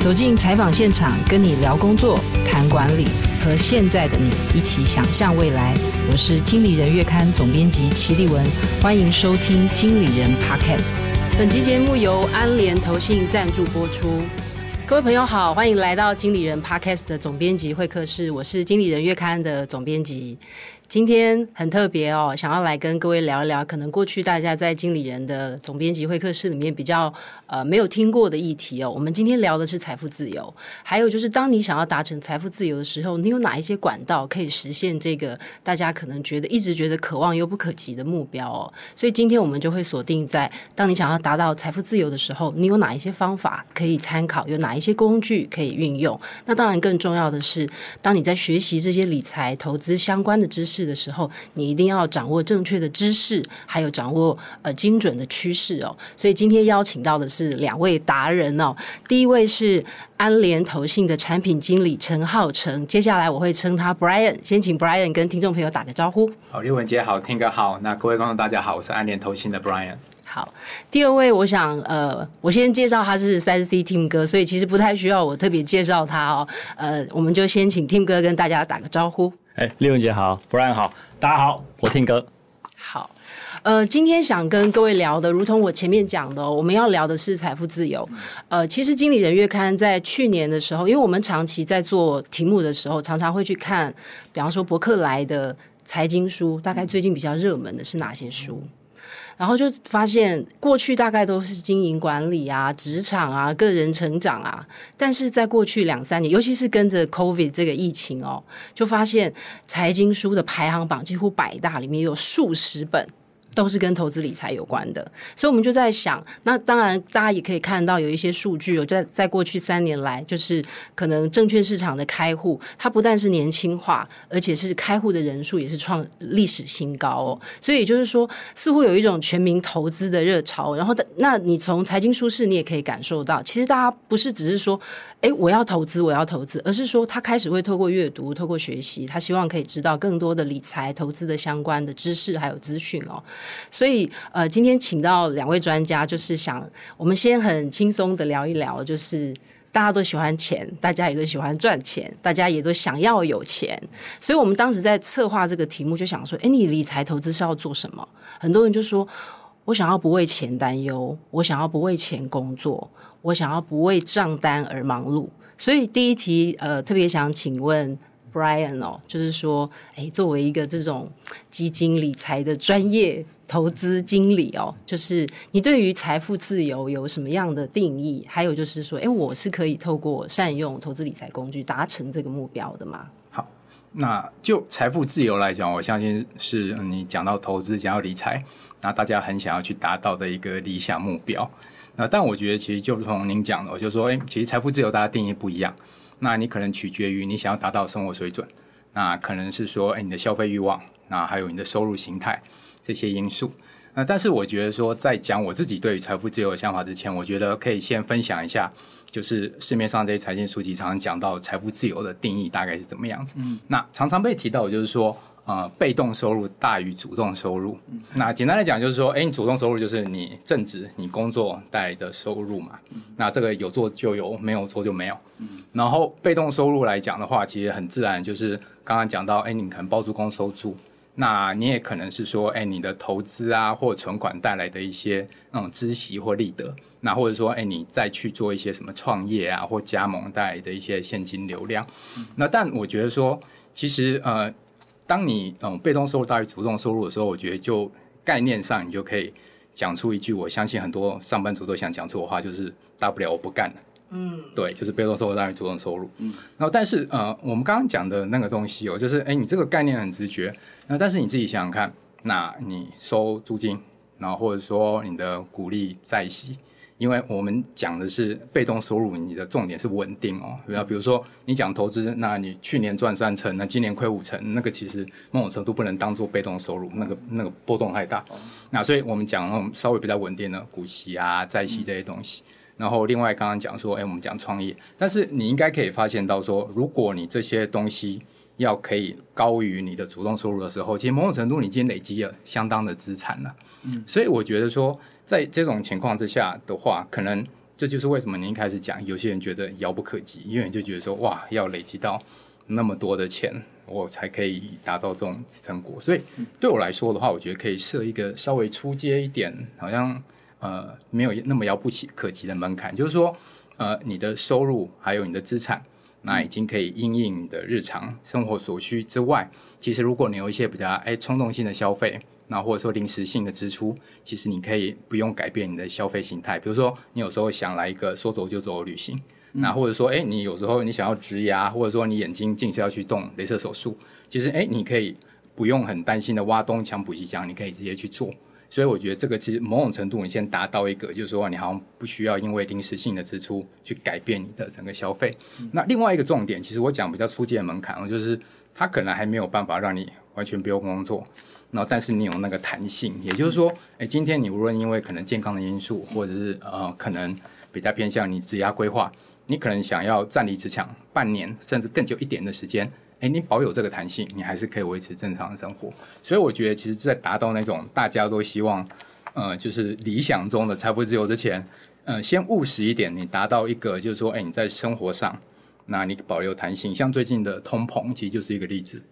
走进采访现场，跟你聊工作、谈管理，和现在的你一起想象未来。我是经理人月刊总编辑齐立文，欢迎收听《经理人 Podcast》。本集节目由安联投信赞助播出。各位朋友好，欢迎来到《经理人 Podcast》的总编辑会客室，我是经理人月刊的总编辑。今天很特别哦，想要来跟各位聊一聊，可能过去大家在经理人的总编辑会客室里面比较呃没有听过的议题哦。我们今天聊的是财富自由，还有就是当你想要达成财富自由的时候，你有哪一些管道可以实现这个大家可能觉得一直觉得可望又不可及的目标哦。所以今天我们就会锁定在当你想要达到财富自由的时候，你有哪一些方法可以参考，有哪一些工具可以运用。那当然更重要的是，当你在学习这些理财投资相关的知识的时候，你一定要掌握正确的知识，还有掌握呃精准的趋势哦。所以今天邀请到的是两位达人哦。第一位是安联投信的产品经理陈浩成，接下来我会称他 Brian，先请 Brian 跟听众朋友打个招呼。好，刘文杰好，听哥好，那各位观众大家好，我是安联投信的 Brian。好，第二位我想呃，我先介绍他是三 C Team 哥，所以其实不太需要我特别介绍他哦。呃，我们就先请 Team 哥跟大家打个招呼。哎，丽文姐好，Brian 好，大家好，我听歌。好，呃，今天想跟各位聊的，如同我前面讲的，我们要聊的是财富自由。呃，其实经理人月刊在去年的时候，因为我们长期在做题目的时候，常常会去看，比方说博客来的财经书，大概最近比较热门的是哪些书？然后就发现，过去大概都是经营管理啊、职场啊、个人成长啊，但是在过去两三年，尤其是跟着 COVID 这个疫情哦，就发现财经书的排行榜几乎百大里面有数十本。都是跟投资理财有关的，所以我们就在想，那当然大家也可以看到有一些数据，有在在过去三年来，就是可能证券市场的开户，它不但是年轻化，而且是开户的人数也是创历史新高哦。所以也就是说，似乎有一种全民投资的热潮。然后，那你从财经书市，你也可以感受到，其实大家不是只是说，哎，我要投资，我要投资，而是说他开始会透过阅读，透过学习，他希望可以知道更多的理财投资的相关的知识还有资讯哦。所以，呃，今天请到两位专家，就是想我们先很轻松的聊一聊，就是大家都喜欢钱，大家也都喜欢赚钱，大家也都想要有钱。所以我们当时在策划这个题目，就想说，哎，你理财投资是要做什么？很多人就说，我想要不为钱担忧，我想要不为钱工作，我想要不为账单而忙碌。所以第一题，呃，特别想请问。Brian 哦，就是说，哎，作为一个这种基金理财的专业投资经理哦，就是你对于财富自由有什么样的定义？还有就是说，哎，我是可以透过善用投资理财工具达成这个目标的吗？好，那就财富自由来讲，我相信是你讲到投资、讲到理财，那大家很想要去达到的一个理想目标。那但我觉得，其实就如同您讲的，我就说，哎，其实财富自由大家定义不一样。那你可能取决于你想要达到生活水准，那可能是说，哎，你的消费欲望，那还有你的收入形态这些因素。那但是我觉得说，在讲我自己对于财富自由的想法之前，我觉得可以先分享一下，就是市面上这些财经书籍常常讲到财富自由的定义大概是怎么样子。嗯，那常常被提到的就是说。呃，被动收入大于主动收入。嗯、那简单来讲，就是说，哎，你主动收入就是你正职、你工作带来的收入嘛。嗯、那这个有做就有，没有做就没有。嗯、然后被动收入来讲的话，其实很自然，就是刚刚讲到，哎，你可能包租公收租，那你也可能是说，哎，你的投资啊或存款带来的一些那种孳息或利得，那或者说，哎，你再去做一些什么创业啊或加盟带来的一些现金流量。嗯、那但我觉得说，其实呃。当你嗯被动收入大于主动收入的时候，我觉得就概念上你就可以讲出一句我相信很多上班族都想讲出的话，就是大不了我不干了。嗯，对，就是被动收入大于主动收入。嗯，然后但是呃我们刚刚讲的那个东西哦，就是哎你这个概念很直觉，那但是你自己想想看，那你收租金，然后或者说你的股利在息。因为我们讲的是被动收入，你的重点是稳定哦。比比如说你讲投资，那你去年赚三成，那今年亏五成，那个其实某种程度不能当做被动收入，那个那个波动太大。那所以我们讲那种稍微比较稳定的股息啊、债息这些东西。然后另外刚刚讲说，哎，我们讲创业，但是你应该可以发现到说，如果你这些东西要可以高于你的主动收入的时候，其实某种程度你已经累积了相当的资产了。嗯，所以我觉得说。在这种情况之下的话，可能这就是为什么您一开始讲，有些人觉得遥不可及，因为你就觉得说，哇，要累积到那么多的钱，我才可以达到这种成果。所以对我来说的话，我觉得可以设一个稍微出阶一点，好像呃没有那么遥不起可及的门槛，就是说，呃，你的收入还有你的资产。那已经可以应应你的日常生活所需之外，其实如果你有一些比较哎冲动性的消费，那或者说临时性的支出，其实你可以不用改变你的消费形态。比如说，你有时候想来一个说走就走的旅行，嗯、那或者说哎你有时候你想要植牙，或者说你眼睛近视要去动镭射手术，其实哎你可以不用很担心的挖东墙补西墙，你可以直接去做。所以我觉得这个其实某种程度，你先达到一个，就是说你好像不需要因为临时性的支出去改变你的整个消费。嗯、那另外一个重点，其实我讲比较初级的门槛，就是它可能还没有办法让你完全不用工作，然后但是你有那个弹性，也就是说，哎，今天你无论因为可能健康的因素，或者是呃可能比较偏向你职业规划，你可能想要暂离职场半年甚至更久一点的时间。哎，你保有这个弹性，你还是可以维持正常的生活。所以我觉得，其实，在达到那种大家都希望，呃，就是理想中的财富自由之前，呃，先务实一点，你达到一个，就是说，哎，你在生活上，那你保留弹性。像最近的通膨，其实就是一个例子。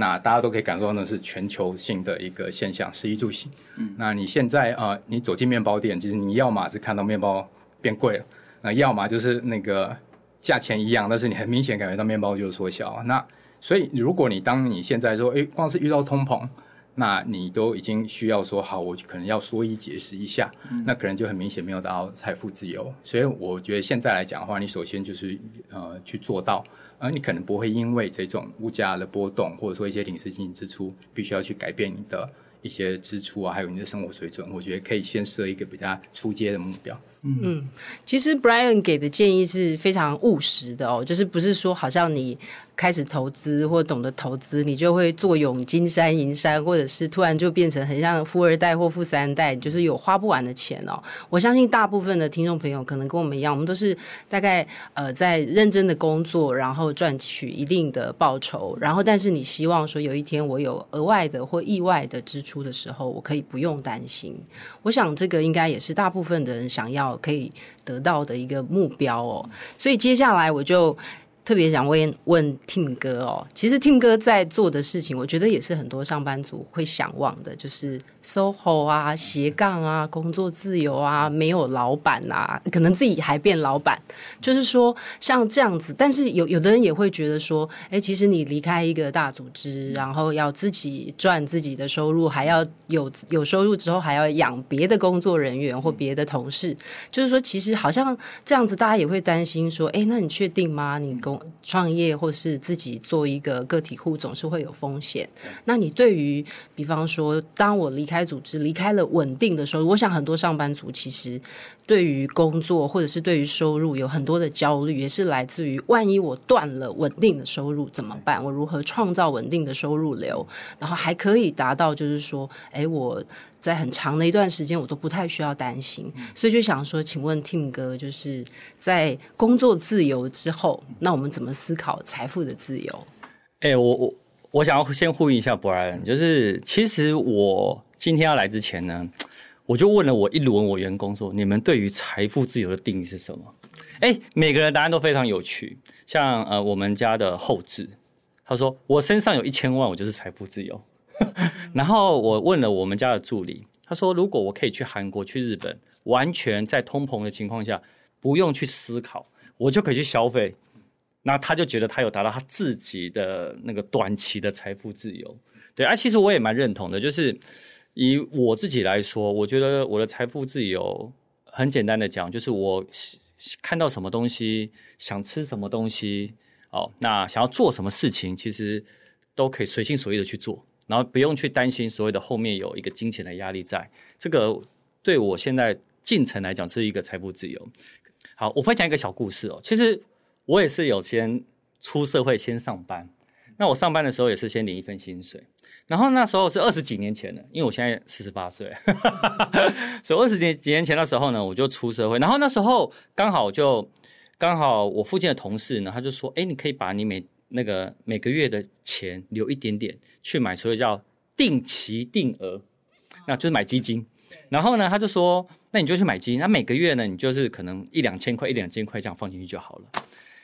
那大家都可以感受到，那是全球性的一个现象，食衣住行。嗯。那你现在呃，你走进面包店，其实你要么是看到面包变贵了，那要么就是那个价钱一样，但是你很明显感觉到面包就缩小。那所以，如果你当你现在说，诶，光是遇到通膨，那你都已经需要说好，我可能要缩衣节食一下，嗯、那可能就很明显没有达到财富自由。所以，我觉得现在来讲的话，你首先就是呃去做到，而你可能不会因为这种物价的波动，或者说一些临时性支出，必须要去改变你的一些支出啊，还有你的生活水准。我觉得可以先设一个比较初阶的目标。嗯，其实 Brian 给的建议是非常务实的哦，就是不是说好像你。开始投资或懂得投资，你就会坐拥金山银山，或者是突然就变成很像富二代或富三代，就是有花不完的钱哦。我相信大部分的听众朋友可能跟我们一样，我们都是大概呃在认真的工作，然后赚取一定的报酬，然后但是你希望说有一天我有额外的或意外的支出的时候，我可以不用担心。我想这个应该也是大部分的人想要可以得到的一个目标哦。所以接下来我就。特别想问问 Tim 哥哦，其实 Tim 哥在做的事情，我觉得也是很多上班族会想望的，就是 SOHO 啊、斜杠啊、工作自由啊、没有老板啊，可能自己还变老板，就是说像这样子。但是有有的人也会觉得说，哎，其实你离开一个大组织，然后要自己赚自己的收入，还要有有收入之后还要养别的工作人员或别的同事，就是说其实好像这样子，大家也会担心说，哎，那你确定吗？你工创业或是自己做一个个体户，总是会有风险。那你对于，比方说，当我离开组织，离开了稳定的收入，我想很多上班族其实对于工作或者是对于收入有很多的焦虑，也是来自于万一我断了稳定的收入怎么办？我如何创造稳定的收入流，然后还可以达到就是说，哎，我。在很长的一段时间，我都不太需要担心，所以就想说，请问 Tim 哥，就是在工作自由之后，那我们怎么思考财富的自由？哎、欸，我我我想要先呼应一下 Brian，就是其实我今天要来之前呢，我就问了我一轮我员工说，你们对于财富自由的定义是什么？哎、欸，每个人答案都非常有趣，像呃我们家的后置，他说我身上有一千万，我就是财富自由。然后我问了我们家的助理，他说：“如果我可以去韩国、去日本，完全在通膨的情况下，不用去思考，我就可以去消费。”那他就觉得他有达到他自己的那个短期的财富自由。对啊，其实我也蛮认同的，就是以我自己来说，我觉得我的财富自由很简单的讲，就是我看到什么东西，想吃什么东西，哦，那想要做什么事情，其实都可以随心所欲的去做。然后不用去担心所谓的后面有一个金钱的压力在，这个对我现在进程来讲是一个财富自由。好，我分享一个小故事哦。其实我也是有先出社会先上班，那我上班的时候也是先领一份薪水，然后那时候是二十几年前了，因为我现在四十八岁，所以二十几几年前的时候呢，我就出社会，然后那时候刚好就刚好我附近的同事呢，他就说：“哎，你可以把你每那个每个月的钱留一点点去买，所谓叫定期定额，那就是买基金。然后呢，他就说，那你就去买基金，那每个月呢，你就是可能一两千块、一两千块这样放进去就好了。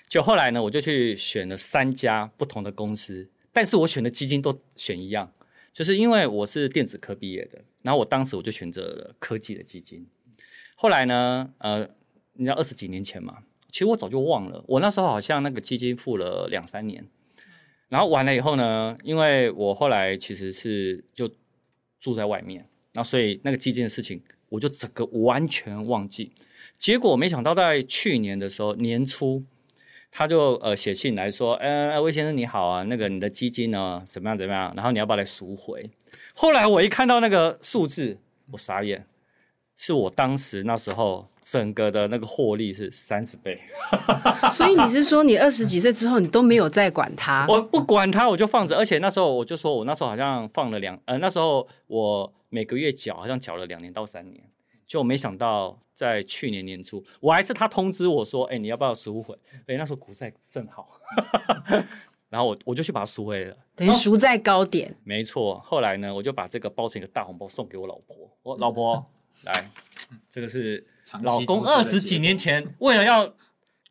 就后来呢，我就去选了三家不同的公司，但是我选的基金都选一样，就是因为我是电子科毕业的，然后我当时我就选择了科技的基金。后来呢，呃，你知道二十几年前嘛，其实我早就忘了，我那时候好像那个基金付了两三年，然后完了以后呢，因为我后来其实是就住在外面，然后所以那个基金的事情我就整个完全忘记。结果没想到在去年的时候年初。他就呃写信来说，呃，魏先生你好啊，那个你的基金呢怎么样怎么样？然后你要不要来赎回？后来我一看到那个数字，我傻眼，是我当时那时候整个的那个获利是三十倍。所以你是说你二十几岁之后你都没有再管它？我不管它，我就放着。而且那时候我就说我那时候好像放了两，呃，那时候我每个月缴好像缴了两年到三年。就没想到，在去年年初，我还是他通知我说：“哎、欸，你要不要赎回？”哎，那时候股债正好，然后我我就去把它赎回了，等于赎在高点。没错，后来呢，我就把这个包成一个大红包送给我老婆。我老婆 来，这个是老公二十几年前为了要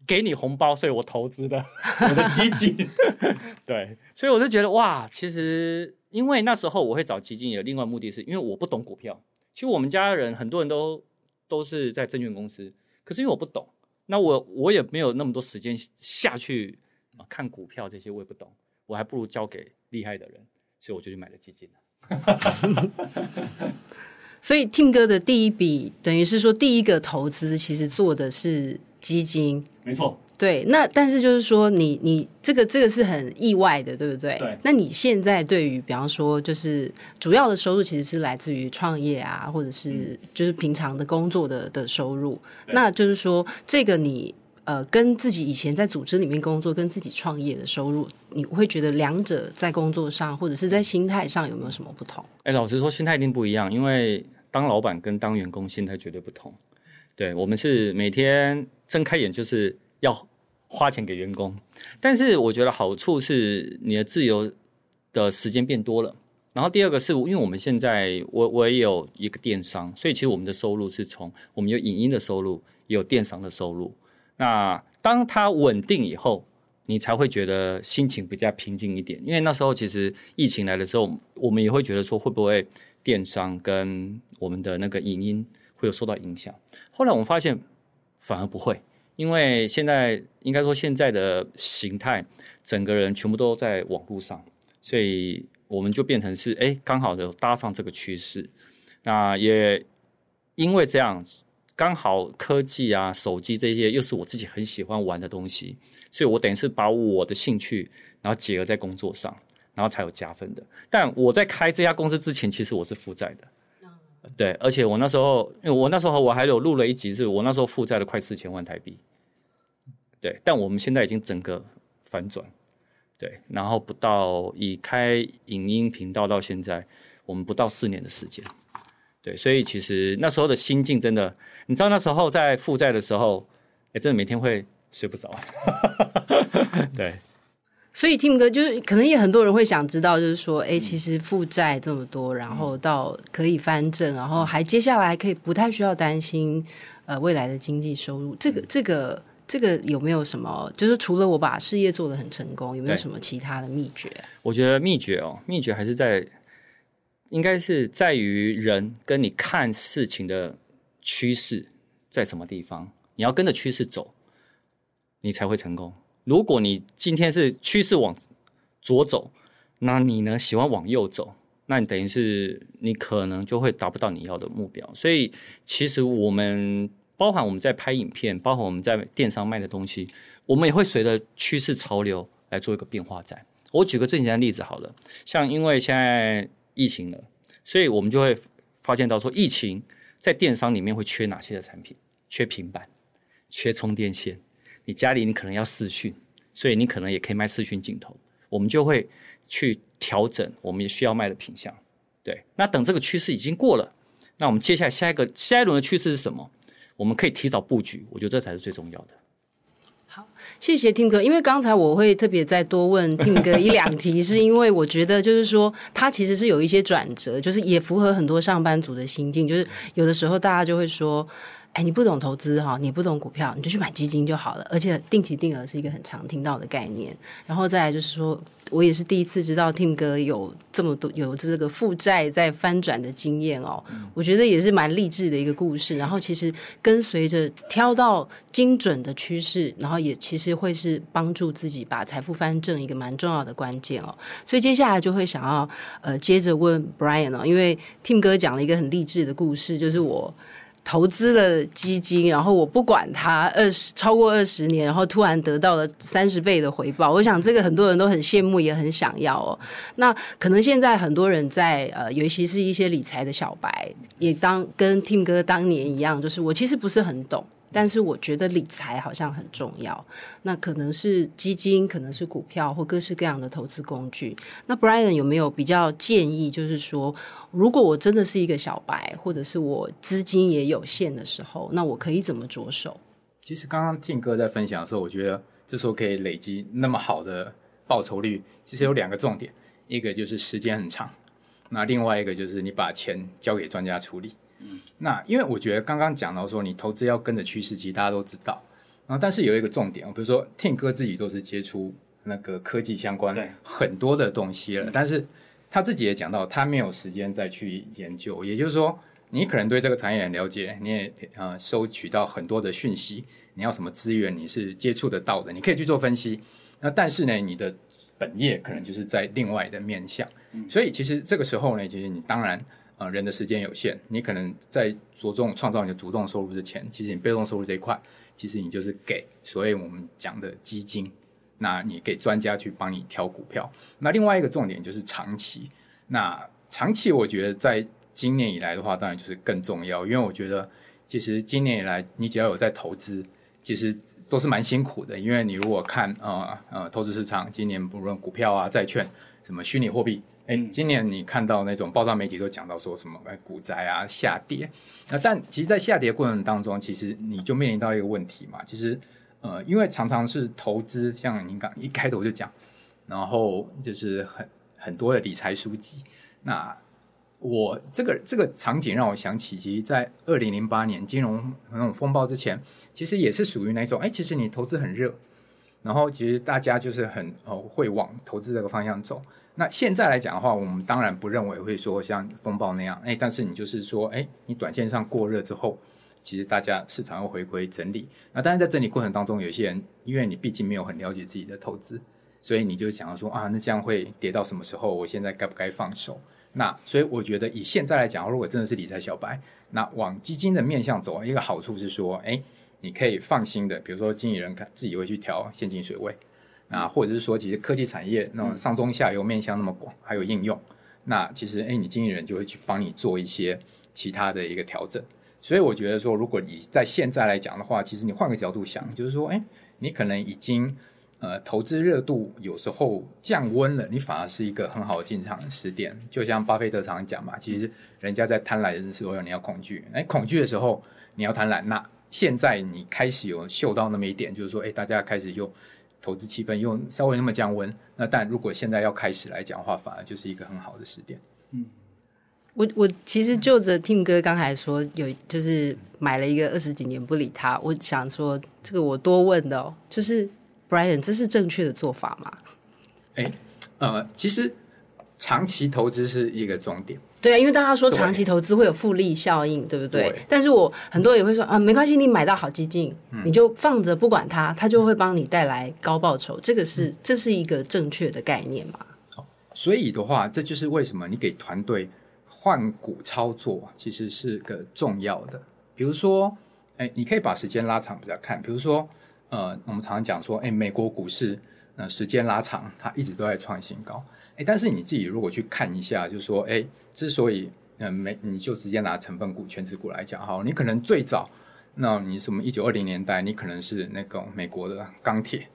给你红包，所以我投资的我的基金。对，所以我就觉得哇，其实因为那时候我会找基金，有另外目的是因为我不懂股票。其实我们家人很多人都都是在证券公司，可是因为我不懂，那我我也没有那么多时间下去啊看股票这些，我也不懂，我还不如交给厉害的人，所以我就去买了基金了。所以 Tim 哥的第一笔等于是说第一个投资，其实做的是基金，没错。对，那但是就是说你，你你这个这个是很意外的，对不对？对。那你现在对于比方说，就是主要的收入其实是来自于创业啊，或者是就是平常的工作的的收入。那就是说，这个你呃跟自己以前在组织里面工作，跟自己创业的收入，你会觉得两者在工作上或者是在心态上有没有什么不同？哎，老实说，心态一定不一样，因为当老板跟当员工心态绝对不同。对，我们是每天睁开眼就是。要花钱给员工，但是我觉得好处是你的自由的时间变多了。然后第二个是因为我们现在我我也有一个电商，所以其实我们的收入是从我们有影音的收入，也有电商的收入。那当它稳定以后，你才会觉得心情比较平静一点。因为那时候其实疫情来的时候，我们也会觉得说会不会电商跟我们的那个影音会有受到影响。后来我们发现反而不会。因为现在应该说现在的形态，整个人全部都在网络上，所以我们就变成是哎，刚好的搭上这个趋势。那也因为这样子，刚好科技啊、手机这些又是我自己很喜欢玩的东西，所以我等于是把我的兴趣，然后结合在工作上，然后才有加分的。但我在开这家公司之前，其实我是负债的。对，而且我那时候，因为我那时候我还有录了一集，是我那时候负债了快四千万台币。对，但我们现在已经整个反转，对，然后不到以开影音频道到现在，我们不到四年的时间，对，所以其实那时候的心境真的，你知道那时候在负债的时候，哎，真的每天会睡不着，对。所以 Tim 哥就是可能也很多人会想知道，就是说，哎，其实负债这么多，然后到可以翻正，然后还接下来可以不太需要担心呃未来的经济收入，这个这个这个有没有什么？就是除了我把事业做得很成功，有没有什么其他的秘诀？我觉得秘诀哦，秘诀还是在，应该是在于人跟你看事情的趋势在什么地方，你要跟着趋势走，你才会成功。如果你今天是趋势往左走，那你呢喜欢往右走，那你等于是你可能就会达不到你要的目标。所以其实我们包含我们在拍影片，包含我们在电商卖的东西，我们也会随着趋势潮流来做一个变化在。我举个最简单的例子好了，像因为现在疫情了，所以我们就会发现到说，疫情在电商里面会缺哪些的产品？缺平板，缺充电线。你家里你可能要视讯，所以你可能也可以卖视讯镜头，我们就会去调整我们需要卖的品项。对，那等这个趋势已经过了，那我们接下来下一个下一轮的趋势是什么？我们可以提早布局，我觉得这才是最重要的。好，谢谢 Tim 哥。因为刚才我会特别再多问 Tim 哥一两题，是因为我觉得就是说，他其实是有一些转折，就是也符合很多上班族的心境。就是有的时候大家就会说。哎，你不懂投资哈，你不懂股票，你就去买基金就好了。而且定期定额是一个很常听到的概念。然后再来就是说，我也是第一次知道 Tim 哥有这么多有这个负债在翻转的经验哦。我觉得也是蛮励志的一个故事。然后其实跟随着挑到精准的趋势，然后也其实会是帮助自己把财富翻正一个蛮重要的关键哦。所以接下来就会想要呃接着问 Brian 哦，因为 Tim 哥讲了一个很励志的故事，就是我。投资了基金，然后我不管它二十超过二十年，然后突然得到了三十倍的回报。我想这个很多人都很羡慕，也很想要哦。那可能现在很多人在呃，尤其是一些理财的小白，也当跟 Tim 哥当年一样，就是我其实不是很懂。但是我觉得理财好像很重要，那可能是基金，可能是股票或各式各样的投资工具。那 Brian 有没有比较建议？就是说，如果我真的是一个小白，或者是我资金也有限的时候，那我可以怎么着手？其实刚刚 Tim 哥在分享的时候，我觉得这时候可以累积那么好的报酬率，其实有两个重点，一个就是时间很长，那另外一个就是你把钱交给专家处理。那因为我觉得刚刚讲到说，你投资要跟着趋势，其实大家都知道。然后，但是有一个重点，比如说 Tim 哥自己都是接触那个科技相关很多的东西了，但是他自己也讲到，他没有时间再去研究。也就是说，你可能对这个产业很了解，你也呃收取到很多的讯息，你要什么资源你是接触得到的，你可以去做分析。那但是呢，你的本业可能就是在另外的面向，所以其实这个时候呢，其实你当然。啊，人的时间有限，你可能在着重创造你的主动收入之前，其实你被动收入这一块，其实你就是给所谓我们讲的基金，那你给专家去帮你挑股票。那另外一个重点就是长期，那长期我觉得在今年以来的话，当然就是更重要，因为我觉得其实今年以来你只要有在投资，其实都是蛮辛苦的，因为你如果看呃呃投资市场，今年不论股票啊、债券、什么虚拟货币。哎，今年你看到那种报道媒体都讲到说什么哎，股灾啊下跌，那但其实，在下跌过程当中，其实你就面临到一个问题嘛。其实，呃，因为常常是投资，像您刚一开头就讲，然后就是很很多的理财书籍。那我这个这个场景让我想起，其实，在二零零八年金融那种风暴之前，其实也是属于那种哎，其实你投资很热，然后其实大家就是很呃会往投资这个方向走。那现在来讲的话，我们当然不认为会说像风暴那样，哎，但是你就是说，哎，你短线上过热之后，其实大家市场要回归整理。那当然在整理过程当中，有些人因为你毕竟没有很了解自己的投资，所以你就想要说啊，那这样会跌到什么时候？我现在该不该放手？那所以我觉得以现在来讲，如果真的是理财小白，那往基金的面向走，一个好处是说，哎，你可以放心的，比如说经理人看自己会去调现金水位。啊，或者是说，其实科技产业那种上中下游面向那么广，还有应用，那其实哎，你经纪人就会去帮你做一些其他的一个调整。所以我觉得说，如果你在现在来讲的话，其实你换个角度想，就是说，哎，你可能已经呃投资热度有时候降温了，你反而是一个很好的进场的时点。就像巴菲特常讲嘛，其实人家在贪婪的时候你要恐惧，哎，恐惧的时候你要贪婪。那现在你开始有嗅到那么一点，就是说，哎，大家开始又。投资气氛又稍微那么降温，那但如果现在要开始来讲的话，反而就是一个很好的时点。嗯，我我其实就着 Tim 哥刚才说有就是买了一个二十几年不理他，我想说这个我多问的哦，就是 Brian，这是正确的做法吗？哎，呃，其实长期投资是一个重点。对啊，因为大家说长期投资会有复利效应，对，对不对？对，但是我很多人也会说啊，没关系，你买到好基金，嗯、你就放着不管它，它就会帮你带来高报酬。这个是、嗯、这是一个正确的概念嘛？所以的话，这就是为什么你给团队换股操作其实是个重要的。比如说，哎，你可以把时间拉长比较看。比如说，呃，我们常常讲说，哎，美国股市那、呃、时间拉长，它一直都在创新高。哎，但是你自己如果去看一下，就是说，哎，之所以嗯没，你就直接拿成分股、全指股来讲，哈，你可能最早，那你什么一九二零年代，你可能是那个美国的钢铁，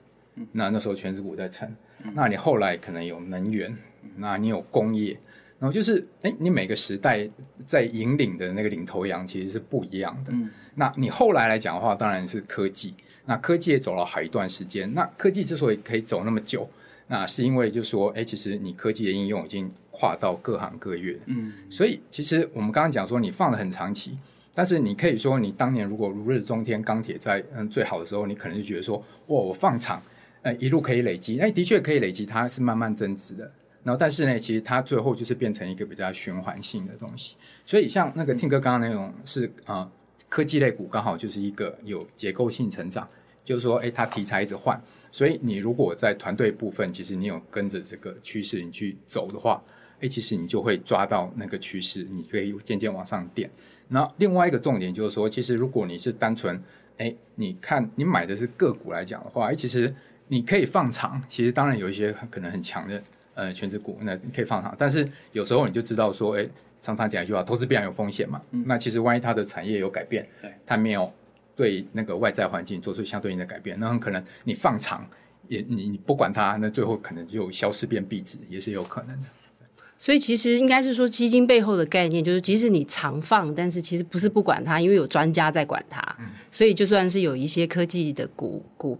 那那时候全指股在撑，那你后来可能有能源，那你有工业，然后就是，哎，你每个时代在引领的那个领头羊其实是不一样的。嗯，那你后来来讲的话，当然是科技。那科技也走了好一段时间。那科技之所以可以走那么久，那是因为就是说，哎，其实你科技的应用已经跨到各行各业。嗯，所以其实我们刚刚讲说，你放了很长期，但是你可以说，你当年如果如日中天，钢铁在嗯最好的时候，你可能就觉得说，哇，我放长，呃，一路可以累积，哎，的确可以累积，它是慢慢增值的。然后，但是呢，其实它最后就是变成一个比较循环性的东西。所以，像那个 Tim 哥刚刚那种是啊、呃，科技类股刚好就是一个有结构性成长，就是说，哎，它题材一直换。所以，你如果在团队部分，其实你有跟着这个趋势你去走的话，哎，其实你就会抓到那个趋势，你可以渐渐往上垫。那另外一个重点就是说，其实如果你是单纯哎，你看你买的是个股来讲的话，哎，其实你可以放长。其实当然有一些可能很强的。呃，全职股那你可以放长，但是有时候你就知道说，哎，常常讲一句话，投资必然有风险嘛。嗯、那其实万一它的产业有改变，对，它没有对那个外在环境做出相对应的改变，那很可能你放长也你你不管它，那最后可能就消失变壁纸，也是有可能的。所以其实应该是说，基金背后的概念就是，即使你常放，但是其实不是不管它，因为有专家在管它，嗯、所以就算是有一些科技的股股。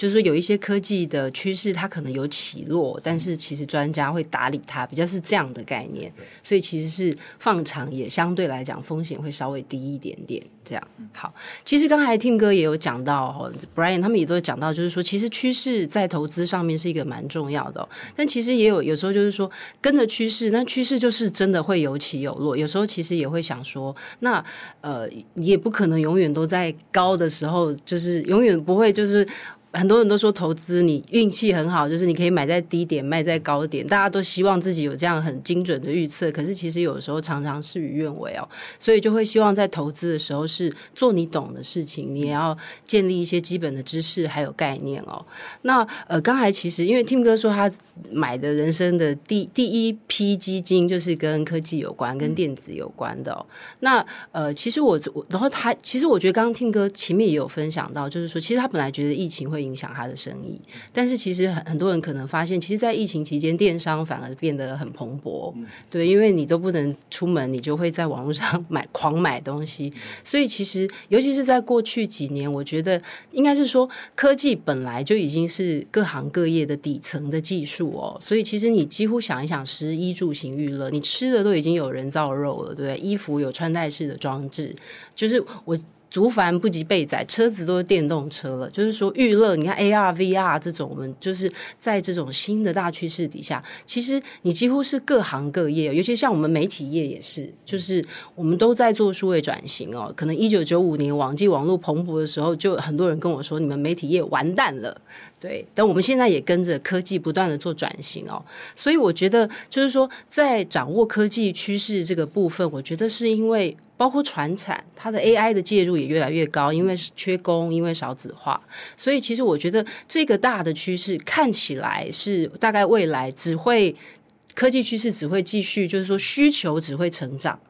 就是说有一些科技的趋势，它可能有起落，但是其实专家会打理它，比较是这样的概念。所以其实是放长也相对来讲风险会稍微低一点点。这样好，其实刚才 Tim 哥也有讲到，Brian 他们也都讲到，就是说其实趋势在投资上面是一个蛮重要的。但其实也有有时候就是说跟着趋势，那趋势就是真的会有起有落。有时候其实也会想说，那呃你也不可能永远都在高的时候，就是永远不会就是。很多人都说投资你运气很好，就是你可以买在低点卖在高点，大家都希望自己有这样很精准的预测。可是其实有时候常常事与愿违哦，所以就会希望在投资的时候是做你懂的事情，你也要建立一些基本的知识还有概念哦。那呃，刚才其实因为 Tim 哥说他买的人生的第第一批基金就是跟科技有关、跟电子有关的哦。那呃，其实我我然后他其实我觉得刚刚 Tim 哥前面也有分享到，就是说其实他本来觉得疫情会。影响他的生意，但是其实很很多人可能发现，其实，在疫情期间，电商反而变得很蓬勃。对，因为你都不能出门，你就会在网络上买狂买东西。所以，其实尤其是在过去几年，我觉得应该是说，科技本来就已经是各行各业的底层的技术哦。所以，其实你几乎想一想，食衣住行娱乐，你吃的都已经有人造肉了，对不对？衣服有穿戴式的装置，就是我。足凡不及备载，车子都是电动车了。就是说，娱乐，你看 AR、VR 这种，我们就是在这种新的大趋势底下，其实你几乎是各行各业，尤其像我们媒体业也是，就是我们都在做数位转型哦。可能一九九五年网际网络蓬勃的时候，就很多人跟我说，你们媒体业完蛋了。对，但我们现在也跟着科技不断的做转型哦。所以我觉得，就是说，在掌握科技趋势这个部分，我觉得是因为。包括传产，它的 AI 的介入也越来越高，因为缺工，因为少子化，所以其实我觉得这个大的趋势看起来是大概未来只会科技趋势只会继续，就是说需求只会成长。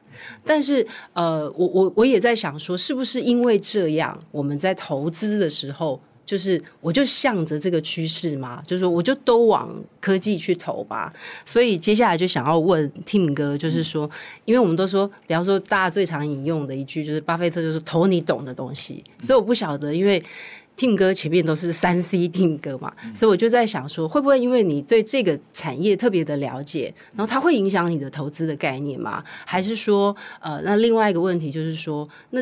但是呃，我我我也在想说，是不是因为这样，我们在投资的时候。就是我就向着这个趋势嘛，就是说我就都往科技去投吧。所以接下来就想要问 Tim 哥，就是说，因为我们都说，比方说大家最常引用的一句就是巴菲特就是投你懂的东西。所以我不晓得，因为 Tim 哥前面都是三 C Tim 哥嘛，所以我就在想说，会不会因为你对这个产业特别的了解，然后它会影响你的投资的概念吗？还是说，呃，那另外一个问题就是说，那。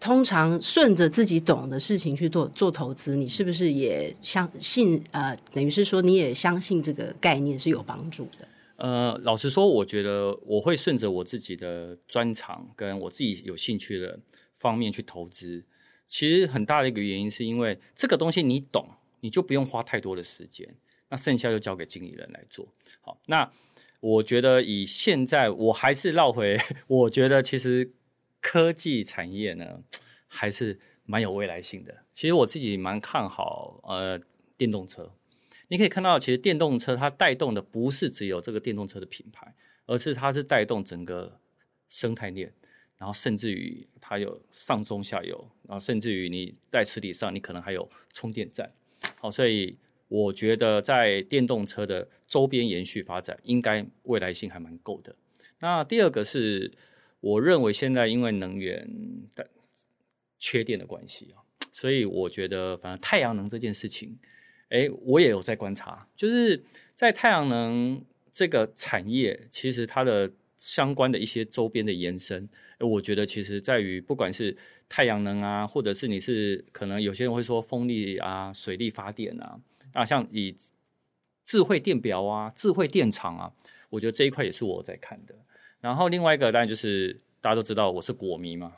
通常顺着自己懂的事情去做做投资，你是不是也相信？呃，等于是说你也相信这个概念是有帮助的。呃，老实说，我觉得我会顺着我自己的专长跟我自己有兴趣的方面去投资。其实很大的一个原因是因为这个东西你懂，你就不用花太多的时间，那剩下就交给经理人来做。好，那我觉得以现在我还是绕回，我觉得其实。科技产业呢，还是蛮有未来性的。其实我自己蛮看好呃电动车。你可以看到，其实电动车它带动的不是只有这个电动车的品牌，而是它是带动整个生态链，然后甚至于它有上中下游，然后甚至于你在实体上你可能还有充电站。好，所以我觉得在电动车的周边延续发展，应该未来性还蛮够的。那第二个是，我认为现在因为能源的缺电的关系啊，所以我觉得反正太阳能这件事情，哎，我也有在观察，就是在太阳能这个产业，其实它的相关的一些周边的延伸，我觉得其实在于不管是太阳能啊，或者是你是可能有些人会说风力啊、水力发电啊，啊，像以智慧电表啊、智慧电厂啊，我觉得这一块也是我在看的。然后另外一个当然就是大家都知道我是果迷嘛，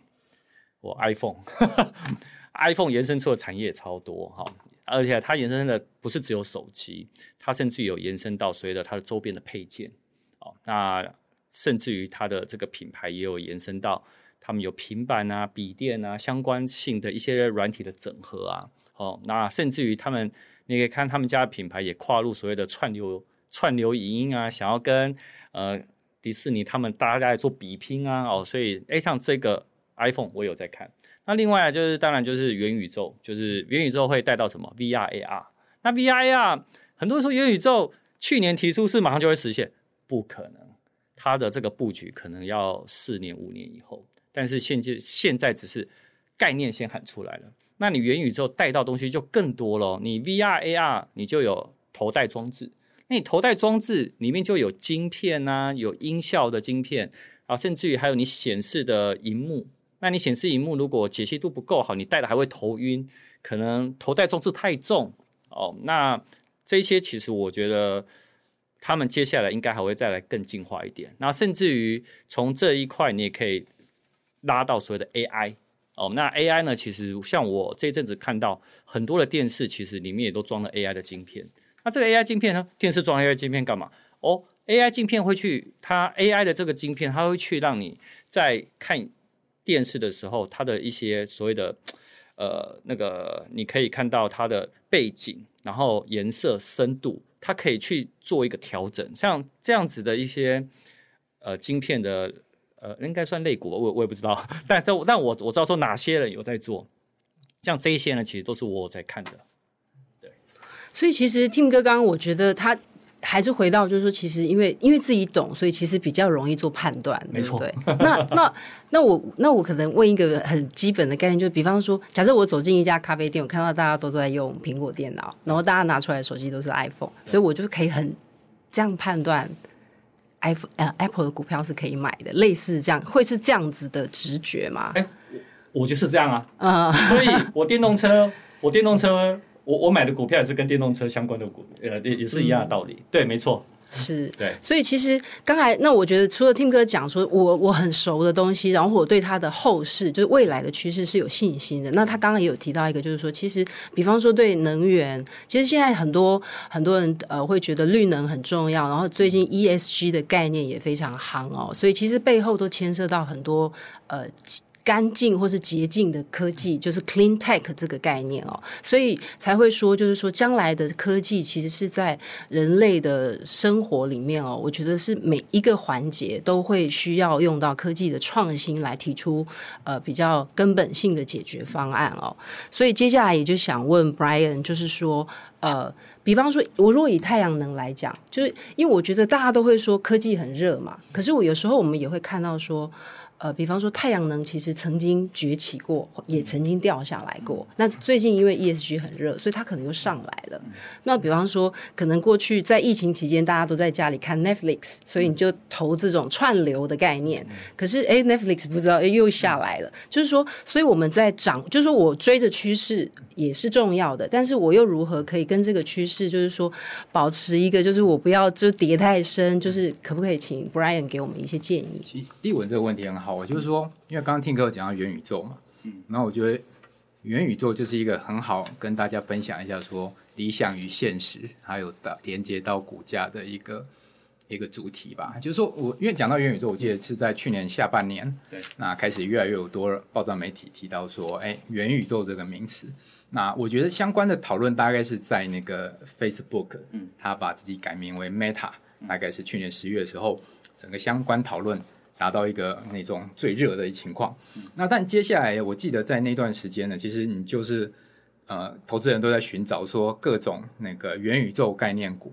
我 iPhone，iPhone 延伸出的产业超多哈，而且它延伸的不是只有手机，它甚至有延伸到所谓的它的周边的配件，哦，那甚至于它的这个品牌也有延伸到他们有平板啊、笔电啊相关性的一些软体的整合啊，哦，那甚至于他们你可以看他们家的品牌也跨入所谓的串流串流影音啊，想要跟呃。迪士尼他们大家在做比拼啊，哦，所以诶，像这个 iPhone 我有在看。那另外就是当然就是元宇宙，就是元宇宙会带到什么 VR AR。那 VR AR 很多人说元宇宙去年提出是马上就会实现，不可能，它的这个布局可能要四年五年以后。但是现在现在只是概念先喊出来了，那你元宇宙带到东西就更多了。你 VR AR 你就有头戴装置。那你头戴装置里面就有晶片啊，有音效的晶片啊，甚至于还有你显示的荧幕。那你显示荧幕如果解析度不够好，你戴的还会头晕，可能头戴装置太重哦。那这些其实我觉得他们接下来应该还会再来更进化一点。那甚至于从这一块，你也可以拉到所谓的 AI 哦。那 AI 呢，其实像我这阵子看到很多的电视，其实里面也都装了 AI 的晶片。那这个 AI 镜片呢？电视装 AI 镜片干嘛？哦，AI 镜片会去它 AI 的这个镜片，它会去让你在看电视的时候，它的一些所谓的呃那个，你可以看到它的背景，然后颜色、深度，它可以去做一个调整。像这样子的一些呃晶片的呃，应该算类股，我我也不知道，但但但我我知道说哪些人有在做，像这一些呢，其实都是我在看的。所以其实 Tim 哥刚刚，我觉得他还是回到，就是说，其实因为因为自己懂，所以其实比较容易做判断，对不对？那那那我那我可能问一个很基本的概念，就是比方说，假设我走进一家咖啡店，我看到大家都在用苹果电脑，然后大家拿出来的手机都是 iPhone，所以我就可以很这样判断 iPhone 呃 Apple 的股票是可以买的，类似这样，会是这样子的直觉吗？哎，我就是这样啊，啊，所以我电动车，我电动车。我我买的股票也是跟电动车相关的股，呃，也也是一样的道理。嗯、对，没错，是，对。所以其实刚才那我觉得，除了 Tim 哥讲说我我很熟的东西，然后我对它的后市就是未来的趋势是有信心的。那他刚刚也有提到一个，就是说，其实比方说对能源，其实现在很多很多人呃会觉得绿能很重要，然后最近 ESG 的概念也非常夯哦，所以其实背后都牵涉到很多呃。干净或是洁净的科技，就是 clean tech 这个概念哦，所以才会说，就是说将来的科技其实是在人类的生活里面哦，我觉得是每一个环节都会需要用到科技的创新来提出呃比较根本性的解决方案哦。所以接下来也就想问 Brian，就是说呃，比方说我如果以太阳能来讲，就是因为我觉得大家都会说科技很热嘛，可是我有时候我们也会看到说。呃，比方说太阳能其实曾经崛起过，也曾经掉下来过。那最近因为 ESG 很热，所以它可能又上来了。那比方说，可能过去在疫情期间大家都在家里看 Netflix，所以你就投这种串流的概念。可是哎，Netflix 不知道哎又下来了。就是说，所以我们在涨，就是说我追着趋势也是重要的，但是我又如何可以跟这个趋势，就是说保持一个，就是我不要就跌太深，就是可不可以请 Brian 给我们一些建议？其实立文这个问题很好。我就是说，因为刚刚听哥讲到元宇宙嘛，嗯，然后我觉得元宇宙就是一个很好跟大家分享一下说理想与现实，还有到连接到股价的一个一个主题吧。就是说我因为讲到元宇宙，我记得是在去年下半年，对，那开始越来越有多报章媒体提到说，哎，元宇宙这个名词。那我觉得相关的讨论大概是在那个 Facebook，嗯，他把自己改名为 Meta，大概是去年十月的时候，整个相关讨论。达到一个那种最热的情况，那但接下来我记得在那段时间呢，其实你就是呃，投资人都在寻找说各种那个元宇宙概念股，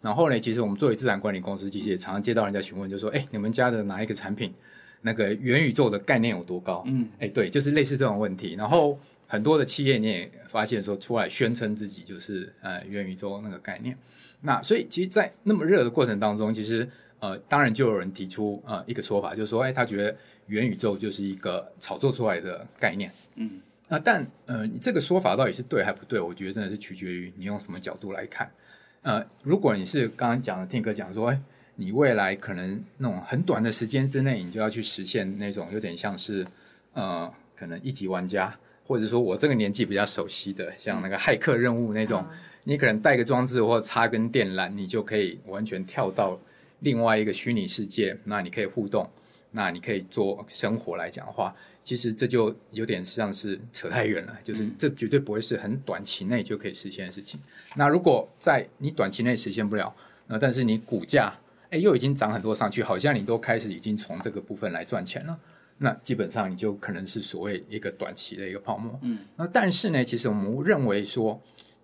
然后呢，其实我们作为资产管理公司，其实也常常接到人家询问，就说：“哎，你们家的哪一个产品，那个元宇宙的概念有多高？”嗯，哎，对，就是类似这种问题。然后很多的企业你也发现说，出来宣称自己就是呃元宇宙那个概念。那所以，其实，在那么热的过程当中，其实呃，当然就有人提出呃一个说法，就是说，哎，他觉得元宇宙就是一个炒作出来的概念。嗯。那但呃，你这个说法到底是对还不对？我觉得真的是取决于你用什么角度来看。呃，如果你是刚刚讲的听哥讲说，哎，你未来可能那种很短的时间之内，你就要去实现那种有点像是呃，可能一级玩家，或者说我这个年纪比较熟悉的，像那个骇客任务那种，嗯、你可能带个装置或者插根电缆，你就可以完全跳到另外一个虚拟世界，那你可以互动，那你可以做生活来讲的话。其实这就有点像是扯太远了，就是这绝对不会是很短期内就可以实现的事情。那如果在你短期内实现不了，那但是你股价哎又已经涨很多上去，好像你都开始已经从这个部分来赚钱了，那基本上你就可能是所谓一个短期的一个泡沫。嗯，那但是呢，其实我们认为说，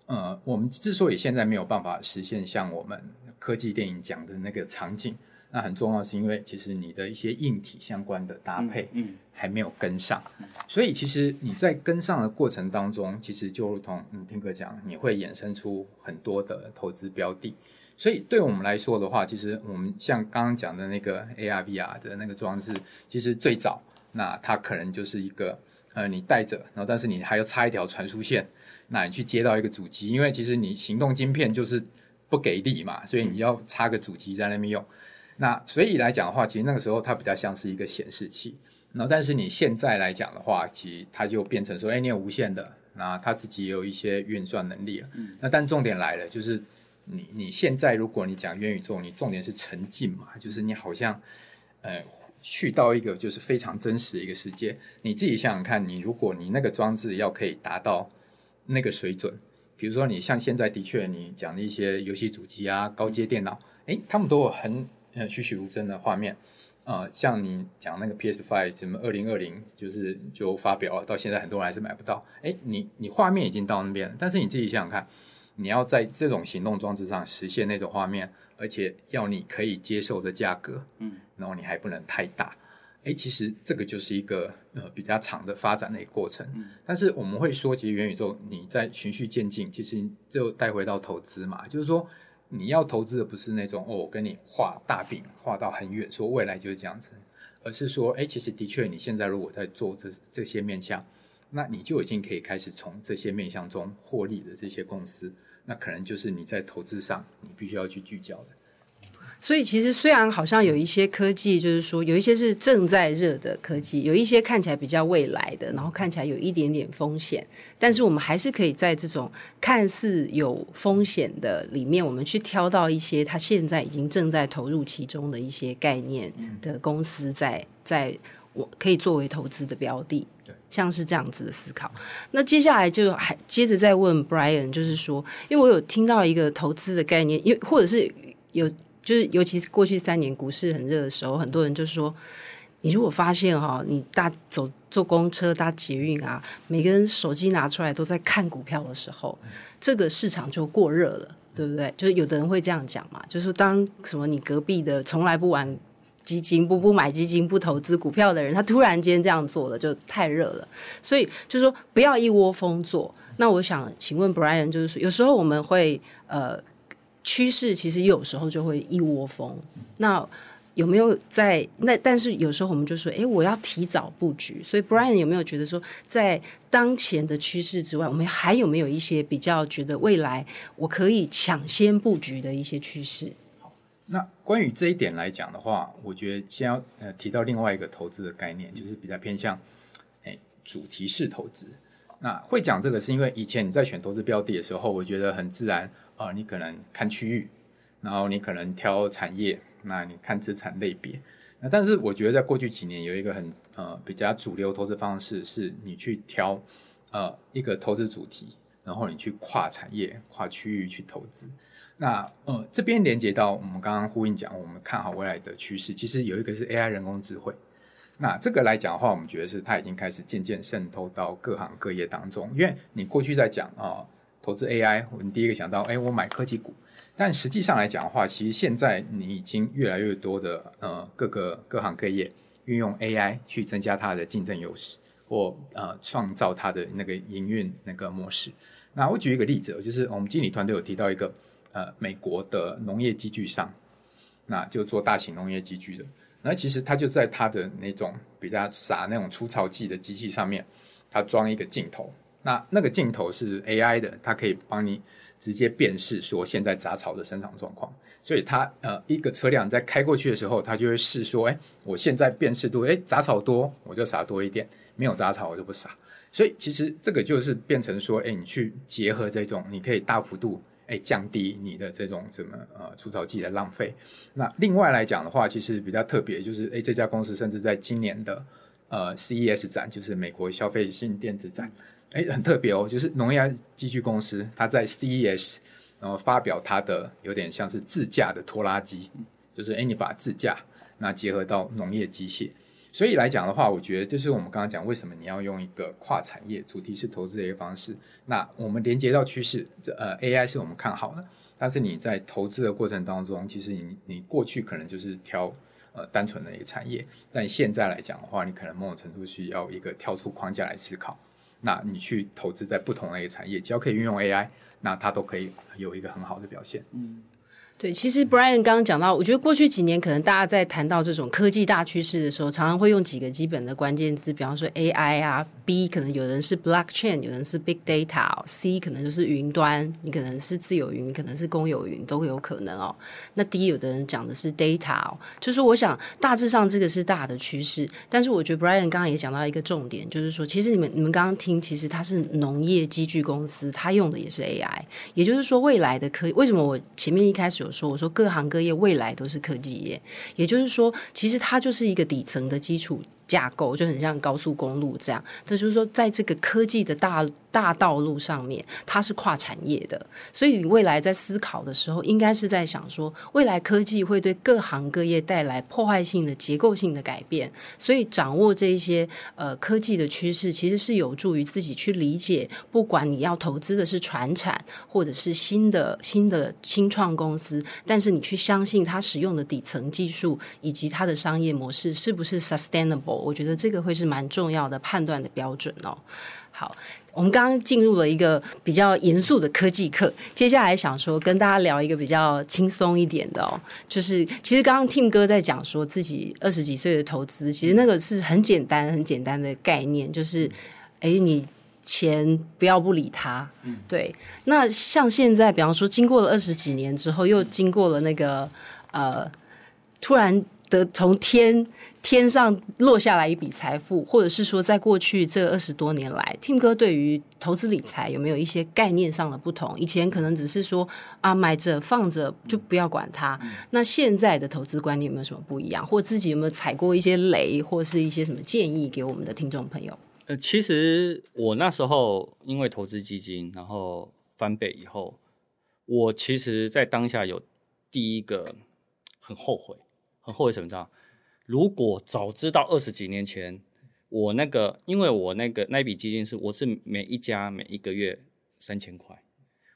呃，我们之所以现在没有办法实现像我们科技电影讲的那个场景。那很重要，是因为其实你的一些硬体相关的搭配，嗯，还没有跟上，嗯嗯、所以其实你在跟上的过程当中，其实就如同嗯听哥讲，你会衍生出很多的投资标的。所以对我们来说的话，其实我们像刚刚讲的那个 AR VR 的那个装置，其实最早那它可能就是一个呃你带着，然后但是你还要插一条传输线，那你去接到一个主机，因为其实你行动晶片就是不给力嘛，所以你要插个主机在那边用。那所以来讲的话，其实那个时候它比较像是一个显示器。那但是你现在来讲的话，其实它就变成说，哎，你有无线的，那它自己也有一些运算能力了。嗯。那但重点来了，就是你你现在如果你讲元宇宙，你重点是沉浸嘛，就是你好像呃去到一个就是非常真实的一个世界。你自己想想看，你如果你那个装置要可以达到那个水准，比如说你像现在的确你讲的一些游戏主机啊、高阶电脑，哎，他们都有很呃，栩栩如生的画面，啊、呃，像你讲那个 PS Five 什么二零二零，就是就发表了，到现在很多人还是买不到。哎，你你画面已经到那边了，但是你自己想想看，你要在这种行动装置上实现那种画面，而且要你可以接受的价格，嗯，然后你还不能太大，哎，其实这个就是一个呃比较长的发展的一个过程。嗯，但是我们会说，其实元宇宙你在循序渐进，其实就带回到投资嘛，就是说。你要投资的不是那种哦，我跟你画大饼画到很远，说未来就是这样子，而是说，哎，其实的确，你现在如果在做这这些面向，那你就已经可以开始从这些面向中获利的这些公司，那可能就是你在投资上你必须要去聚焦的。所以其实虽然好像有一些科技，就是说有一些是正在热的科技，有一些看起来比较未来的，然后看起来有一点点风险，但是我们还是可以在这种看似有风险的里面，我们去挑到一些它现在已经正在投入其中的一些概念的公司在，在我可以作为投资的标的，像是这样子的思考。那接下来就还接着再问 Brian，就是说，因为我有听到一个投资的概念，因或者是有。就是，尤其是过去三年股市很热的时候，很多人就说：“你如果发现哈，你搭走坐公车、搭捷运啊，每个人手机拿出来都在看股票的时候，这个市场就过热了，对不对？就是有的人会这样讲嘛，就是当什么你隔壁的从来不玩基金、不不买基金、不投资股票的人，他突然间这样做了，就太热了。所以就是说，不要一窝蜂做。那我想请问 Brian，就是，有时候我们会呃。趋势其实有时候就会一窝蜂，那有没有在那？但是有时候我们就说，哎，我要提早布局。所以 Brian 有没有觉得说，在当前的趋势之外，我们还有没有一些比较觉得未来我可以抢先布局的一些趋势？好，那关于这一点来讲的话，我觉得先要呃提到另外一个投资的概念，就是比较偏向哎主题式投资。那会讲这个是因为以前你在选投资标的的时候，我觉得很自然。啊、你可能看区域，然后你可能挑产业，那你看资产类别。那但是我觉得在过去几年有一个很呃比较主流投资方式，是你去挑呃一个投资主题，然后你去跨产业、跨区域去投资。那呃这边连接到我们刚刚呼应讲，我们看好未来的趋势，其实有一个是 AI 人工智慧。那这个来讲的话，我们觉得是它已经开始渐渐渗透到各行各业当中，因为你过去在讲啊。投资 AI，你第一个想到，哎，我买科技股。但实际上来讲的话，其实现在你已经越来越多的呃各个各行各业运用 AI 去增加它的竞争优势，或呃创造它的那个营运那个模式。那我举一个例子，就是我们经理团队有提到一个呃美国的农业机具商，那就做大型农业机具的。那其实他就在他的那种比较傻那种除草剂的机器上面，他装一个镜头。那那个镜头是 AI 的，它可以帮你直接辨识说现在杂草的生长状况。所以它呃一个车辆在开过去的时候，它就会试说，哎，我现在辨识度，哎，杂草多我就撒多一点，没有杂草我就不撒。所以其实这个就是变成说，哎，你去结合这种，你可以大幅度。哎，降低你的这种什么呃除草剂的浪费。那另外来讲的话，其实比较特别，就是哎，这家公司甚至在今年的呃 CES 展，就是美国消费性电子展，哎，很特别哦，就是农业机具公司，它在 CES 然后发表它的有点像是自驾的拖拉机，就是哎，你把自驾那结合到农业机械。所以来讲的话，我觉得就是我们刚刚讲为什么你要用一个跨产业主题式投资的一个方式。那我们连接到趋势，这呃 AI 是我们看好的，但是你在投资的过程当中，其实你你过去可能就是挑呃单纯的一个产业，但现在来讲的话，你可能某种程度需要一个跳出框架来思考。那你去投资在不同类产业，只要可以运用 AI，那它都可以有一个很好的表现。嗯。对，其实 Brian 刚刚讲到，我觉得过去几年可能大家在谈到这种科技大趋势的时候，常常会用几个基本的关键字，比方说 AI 啊，B 可能有人是 Blockchain，有人是 Big Data，C 可能就是云端，你可能是自有云，可能是公有云，都有可能哦。那 D 有的人讲的是 Data，就是我想大致上这个是大的趋势，但是我觉得 Brian 刚刚也讲到一个重点，就是说其实你们你们刚刚听，其实它是农业机具公司，它用的也是 AI，也就是说未来的科，为什么我前面一开始有说，我说各行各业未来都是科技业，也就是说，其实它就是一个底层的基础架构，就很像高速公路这样。这就是说，在这个科技的大大道路上面，它是跨产业的。所以，你未来在思考的时候，应该是在想说，未来科技会对各行各业带来破坏性的结构性的改变。所以，掌握这一些呃科技的趋势，其实是有助于自己去理解，不管你要投资的是传产，或者是新的新的新创公司。但是你去相信它使用的底层技术以及它的商业模式是不是 sustainable？我觉得这个会是蛮重要的判断的标准哦。好，我们刚刚进入了一个比较严肃的科技课，接下来想说跟大家聊一个比较轻松一点的哦，就是其实刚刚 Tim 哥在讲说自己二十几岁的投资，其实那个是很简单很简单的概念，就是哎你。钱不要不理他，嗯，对。那像现在，比方说，经过了二十几年之后，又经过了那个呃，突然的从天天上落下来一笔财富，或者是说，在过去这二十多年来，Tim 哥对于投资理财有没有一些概念上的不同？以前可能只是说啊，买着放着就不要管它。嗯，那现在的投资观念有没有什么不一样？或自己有没有踩过一些雷，或是一些什么建议给我们的听众朋友？呃，其实我那时候因为投资基金，然后翻倍以后，我其实在当下有第一个很后悔，很后悔什么？知道？如果早知道二十几年前，我那个，因为我那个那笔基金是我是每一家每一个月三千块，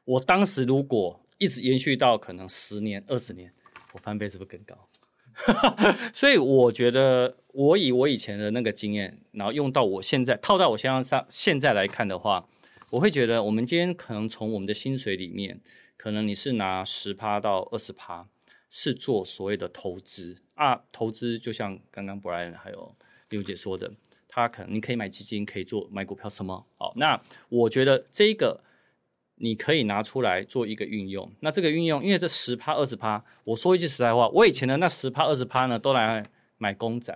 我当时如果一直延续到可能十年、二十年，我翻倍是不是更高？所以我觉得，我以我以前的那个经验，然后用到我现在套到我身上上，现在来看的话，我会觉得，我们今天可能从我们的薪水里面，可能你是拿十趴到二十趴，是做所谓的投资啊。投资就像刚刚 Brian 还有刘姐说的，他可能你可以买基金，可以做买股票什么。好，那我觉得这一个。你可以拿出来做一个运用，那这个运用，因为这十趴二十趴，我说一句实在话，我以前的那十趴二十趴呢，都来买公仔、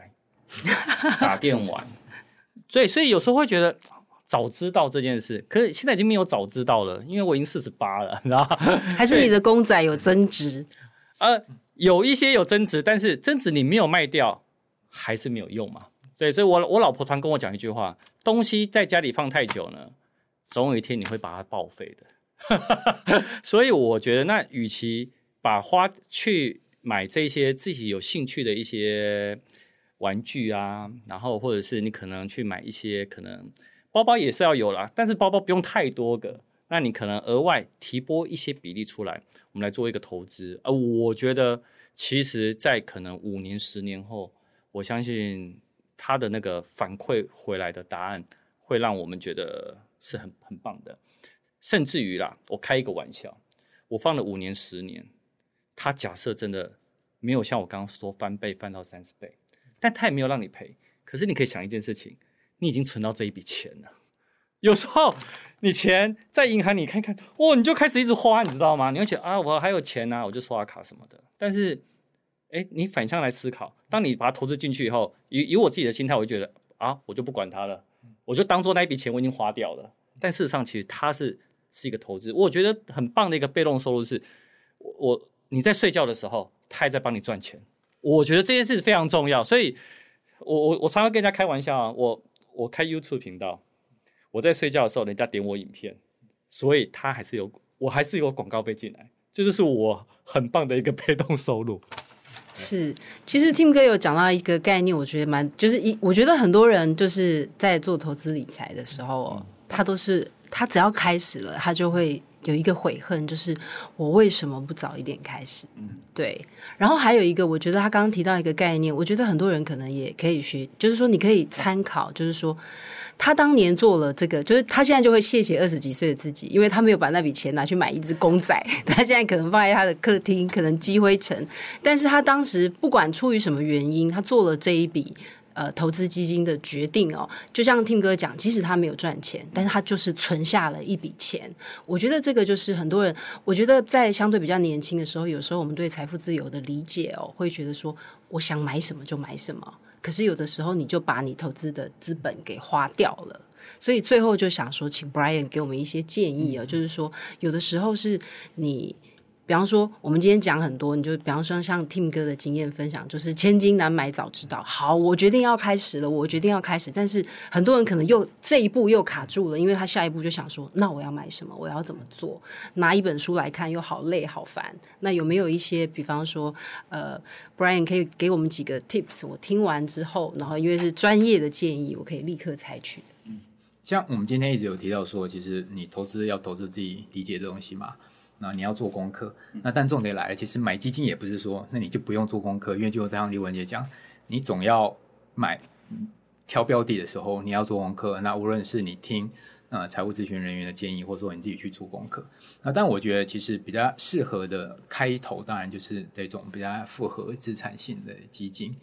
打电玩，所以所以有时候会觉得早知道这件事，可是现在已经没有早知道了，因为我已经四十八了，你知道还是你的公仔有增值？呃，有一些有增值，但是增值你没有卖掉，还是没有用嘛。对，所以我我老婆常跟我讲一句话：东西在家里放太久呢。总有一天你会把它报废的，所以我觉得，那与其把花去买这些自己有兴趣的一些玩具啊，然后或者是你可能去买一些可能包包也是要有啦，但是包包不用太多个，那你可能额外提拨一些比例出来，我们来做一个投资。呃，我觉得其实，在可能五年、十年后，我相信他的那个反馈回来的答案，会让我们觉得是很很棒的。甚至于啦，我开一个玩笑，我放了五年、十年，他假设真的没有像我刚刚说翻倍翻到三十倍，但他也没有让你赔。可是你可以想一件事情，你已经存到这一笔钱了。有时候你钱在银行，你看看，哦，你就开始一直花，你知道吗？你会觉得啊，我还有钱啊，我就刷卡什么的。但是，哎，你反向来思考，当你把它投资进去以后，以以我自己的心态，我就觉得啊，我就不管它了，我就当做那一笔钱我已经花掉了。但事实上，其实它是是一个投资，我觉得很棒的一个被动收入是，我你在睡觉的时候，它还在帮你赚钱。我觉得这件事非常重要，所以我我我常常跟人家开玩笑啊，我我开 YouTube 频道。我在睡觉的时候，人家点我影片，所以它还是有，我还是有广告费进来，这就是我很棒的一个被动收入。是，其实 Tim 哥有讲到一个概念，我觉得蛮，就是一，我觉得很多人就是在做投资理财的时候，他都是他只要开始了，他就会有一个悔恨，就是我为什么不早一点开始？嗯，对。然后还有一个，我觉得他刚刚提到一个概念，我觉得很多人可能也可以学，就是说你可以参考，就是说。他当年做了这个，就是他现在就会谢谢二十几岁的自己，因为他没有把那笔钱拿去买一只公仔，他现在可能放在他的客厅，可能积灰尘。但是他当时不管出于什么原因，他做了这一笔呃投资基金的决定哦。就像 Tim 哥讲，即使他没有赚钱，但是他就是存下了一笔钱。我觉得这个就是很多人，我觉得在相对比较年轻的时候，有时候我们对财富自由的理解哦，会觉得说，我想买什么就买什么。可是有的时候你就把你投资的资本给花掉了，所以最后就想说，请 Brian 给我们一些建议啊，就是说有的时候是你。比方说，我们今天讲很多，你就比方说像 Tim 哥的经验分享，就是千金难买早知道。好，我决定要开始了，我决定要开始。但是很多人可能又这一步又卡住了，因为他下一步就想说，那我要买什么？我要怎么做？拿一本书来看又好累好烦。那有没有一些，比方说，呃，Brian 可以给我们几个 tips？我听完之后，然后因为是专业的建议，我可以立刻采取。像我们今天一直有提到说，其实你投资要投资自己理解的东西嘛。那你要做功课，那但重点来了，其实买基金也不是说，那你就不用做功课，因为就像李文杰讲，你总要买挑标的的时候，你要做功课。那无论是你听呃财务咨询人员的建议，或者说你自己去做功课，那但我觉得其实比较适合的开头，当然就是这种比较复合资产性的基金。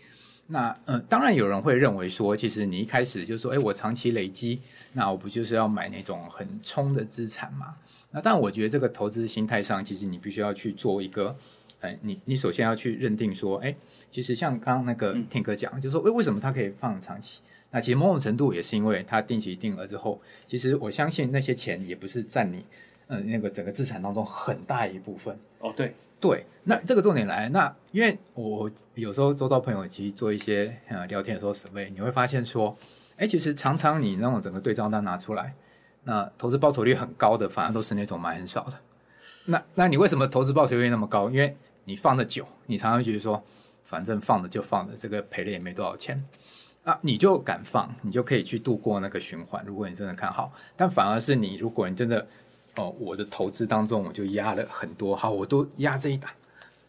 那呃，当然有人会认为说，其实你一开始就说，哎，我长期累积，那我不就是要买那种很冲的资产嘛？那但我觉得这个投资心态上，其实你必须要去做一个，哎，你你首先要去认定说，哎，其实像刚刚那个天哥讲，嗯、就是说，为为什么他可以放长期？那其实某种程度也是因为他定期定额之后，其实我相信那些钱也不是占你，嗯、呃，那个整个资产当中很大一部分。哦，对对。那这个重点来，那因为我有时候周遭朋友其实做一些呃聊天的时候，survey，你会发现说，哎，其实常常你那种整个对账单拿出来。那投资报酬率很高的，反而都是那种买很少的。那那你为什么投资报酬率那么高？因为你放的久，你常常觉得说，反正放着就放着，这个赔了也没多少钱啊，你就敢放，你就可以去度过那个循环。如果你真的看好，但反而是你，如果你真的哦，我的投资当中我就压了很多，好，我都压这一档。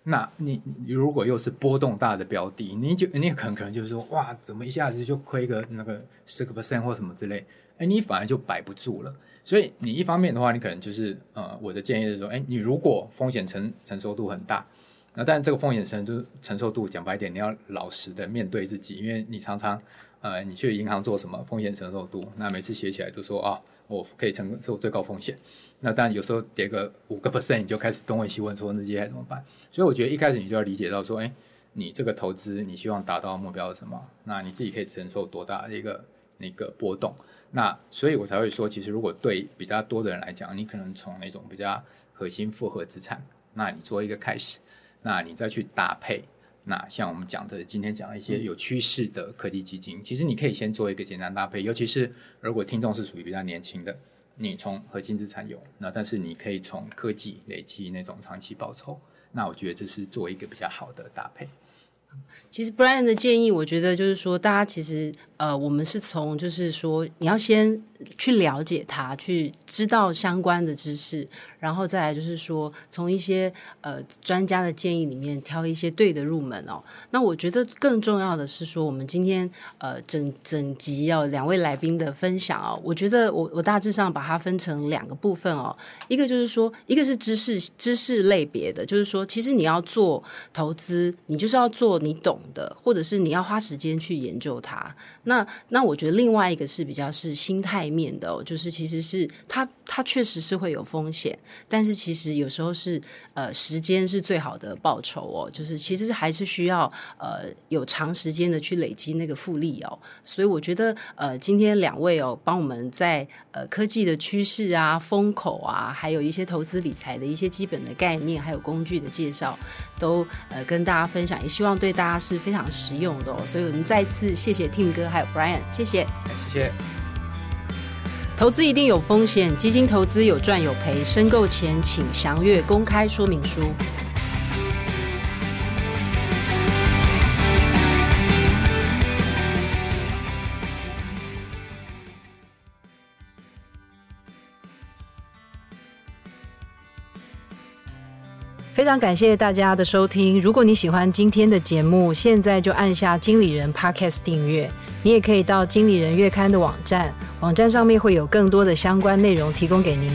那你如果又是波动大的标的，你就你可能可能就是说，哇，怎么一下子就亏个那个十个 percent 或什么之类。哎，你反而就摆不住了。所以你一方面的话，你可能就是呃，我的建议是说，哎，你如果风险承承受度很大，那但这个风险承受承受度讲白点，你要老实的面对自己，因为你常常呃，你去银行做什么风险承受度，那每次写起来都说啊、哦，我可以承受最高风险。那但有时候跌个五个 percent，你就开始东问西问，说那接下来怎么办？所以我觉得一开始你就要理解到说，哎，你这个投资你希望达到目标是什么？那你自己可以承受多大的一个那个波动？那所以，我才会说，其实如果对比较多的人来讲，你可能从那种比较核心复合资产，那你做一个开始，那你再去搭配，那像我们讲的今天讲一些有趋势的科技基金，其实你可以先做一个简单搭配。尤其是如果听众是属于比较年轻的，你从核心资产有，那但是你可以从科技累积那种长期报酬，那我觉得这是做一个比较好的搭配。其实 Brian 的建议，我觉得就是说，大家其实呃，我们是从就是说，你要先去了解它，去知道相关的知识。然后再来就是说，从一些呃专家的建议里面挑一些对的入门哦。那我觉得更重要的是说，我们今天呃整整集要两位来宾的分享哦，我觉得我我大致上把它分成两个部分哦。一个就是说，一个是知识知识类别的，就是说，其实你要做投资，你就是要做你懂的，或者是你要花时间去研究它。那那我觉得另外一个是比较是心态面的哦，就是其实是它它确实是会有风险。但是其实有时候是呃时间是最好的报酬哦，就是其实还是需要呃有长时间的去累积那个复利哦，所以我觉得呃今天两位哦帮我们在呃科技的趋势啊、风口啊，还有一些投资理财的一些基本的概念，还有工具的介绍，都呃跟大家分享，也希望对对大家是非常实用的哦。所以我们再次谢谢 Tim 哥还有 Brian，谢谢，谢谢。投资一定有风险，基金投资有赚有赔，申购前请详阅公开说明书。非常感谢大家的收听，如果你喜欢今天的节目，现在就按下经理人 Podcast 订阅。你也可以到经理人月刊的网站，网站上面会有更多的相关内容提供给您。